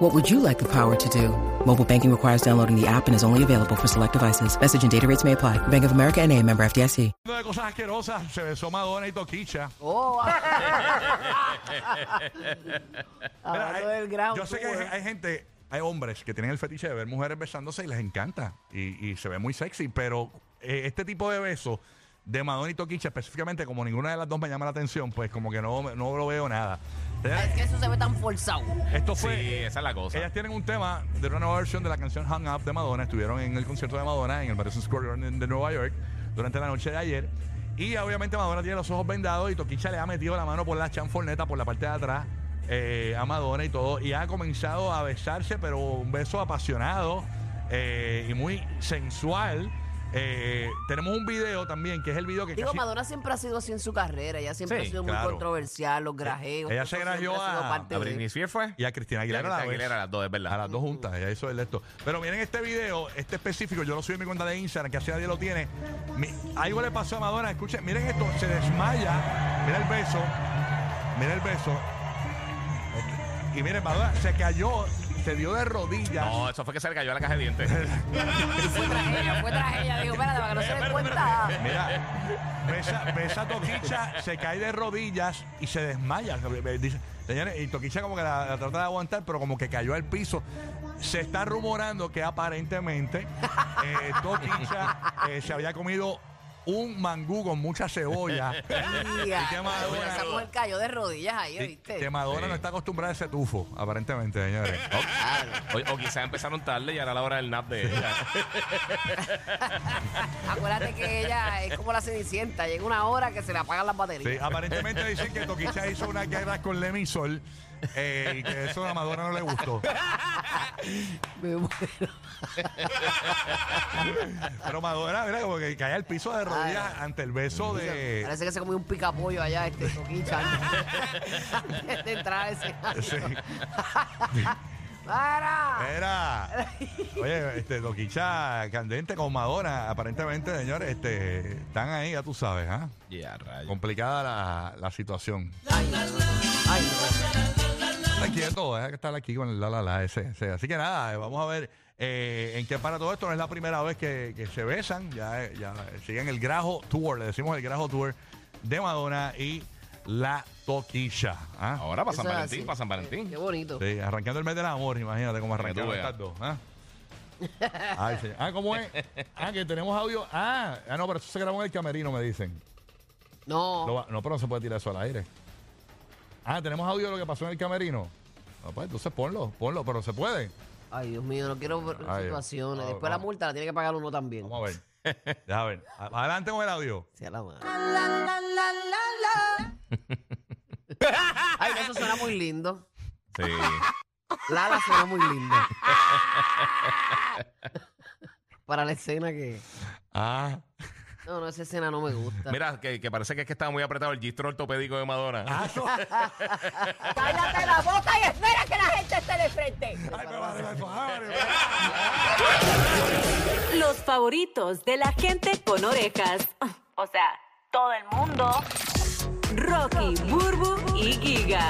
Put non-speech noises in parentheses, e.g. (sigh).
What would you like the power to do? Mobile banking requires downloading the app and is only available for select devices. Message and data rates may apply. Bank of America and a member FDIC. de cosas asquerosas, se besó Madonna y Toquicha. Oh, (laughs) Mira, hablando hay- del ground yo sé que tour. hay, hay gente, hay hombres que tienen el fetiche de ver mujeres besándose y les encanta y, y se ve muy sexy, pero eh, este tipo de besos de Madonna y Toquicha específicamente, como ninguna de las dos me llama la atención, pues como que no, no lo veo nada. Es que eso se ve tan forzado. Esto Sí, fue... esa es la cosa. Ellas tienen un tema de una nueva versión de la canción Hung Up de Madonna. Estuvieron en el concierto de Madonna en el Madison Square Garden de Nueva York durante la noche de ayer. Y obviamente Madonna tiene los ojos vendados y Toquicha le ha metido la mano por la chanforneta, por la parte de atrás eh, a Madonna y todo. Y ha comenzado a besarse, pero un beso apasionado eh, y muy sensual. Eh, tenemos un video también, que es el video que Digo, casi- Madonna siempre ha sido así en su carrera. Ella siempre Sí, ha sido muy controversial, los grajeos. Ella todo se eso grajeó siempre ha sido a- parte ¿A de- Britney Spears fue? y a Cristina Aguilera. A la vez. Aguilera, las dos, es verdad. A las dos juntas, ella hizo el de esto. Pero miren este video, este específico, yo lo subí en mi cuenta de Instagram, que así nadie lo tiene. Mi- algo le pasó a Madonna, escuchen, miren esto, se desmaya, mira el beso, mira el beso. Y miren, Madonna se cayó, se dio de rodillas. No, eso fue que se le cayó a la caja de dientes. (laughs) Fue tragedia, fue tragedia. Digo, espérate, para que no se dé cuenta. Mira, besa, besa a Toquicha, se cae de rodillas y se desmaya. Dice, señores, y Toquicha como que la, la trata de aguantar, pero como que cayó al piso. Se está rumorando que aparentemente eh, Toquicha eh, se había comido un mangú con mucha cebolla. (laughs) Tía, que Madonna- Esa mujer cayó de rodillas ahí, Y ¿viste? que Madonna Sí. no está acostumbrada a ese tufo, aparentemente, señores. (laughs) O, o quizás empezaron tarde y era la hora del nap de ella. (laughs) Acuérdate que ella es como la cenicienta. Llega una hora que se le apagan las Sí, baterías. aparentemente dicen que Toquicha hizo una guerra con Lemmy Sol eh, y que eso a Madonna no le gustó. (laughs) Me muero. (laughs) Pero Madonna, mira, como que cae al piso de rodillas ante el beso de. Parece que se comió un picapollo allá, este (laughs) toquicha. antes de entrar a ese. Sí. ¡Para! Era. Oye, este, Toquicha candente con Madonna, aparentemente, señores, este, están ahí, ya tú sabes, ¿ah? Complicada la, la situación. Ay, ay, no. Está quieto, deja que estar aquí con el la la la ese, ese. Así que nada, vamos a ver eh, en qué para todo esto. No es la primera vez que, que se besan, ya, ya siguen el Grajo Tour, le decimos el Grajo Tour de Madonna y la Toquicha. ¿ah? Ahora para San Eso es Valentín, así. para San Valentín. Qué bonito. Sí, arrancando el mes del amor, imagínate cómo que tú arrancaron veas. estas dos. ¿ah? (laughs) Ay. Ah, ¿cómo es? Ah, que tenemos audio. Ah, ah, no, pero eso se grabó en el camerino, me dicen. No. Lo va- no, pero no se puede tirar eso al aire. Ah, tenemos audio de lo que pasó en el camerino. No, pues entonces ponlo, ponlo, pero se puede. Ay, Dios mío, no quiero ver Ay, situaciones. Después la vamos. multa la tiene que pagar uno también. Vamos a ver. Deja ver. Adelante con el audio. Sea la madre. (laughs) Ay, eso suena muy lindo. Sí. Lala suena muy lindo. (laughs) Para la escena que. Ah. No, no, esa escena no me gusta. Mira, que, que parece que es que estaba muy apretado el gistro ortopédico de Madonna. Ah, no. (laughs) Cállate la boca y espera que la gente esté de frente. Ay, me va a. Los favoritos de la gente con orejas. O sea, todo el mundo. Rocky, Burbu y Giga.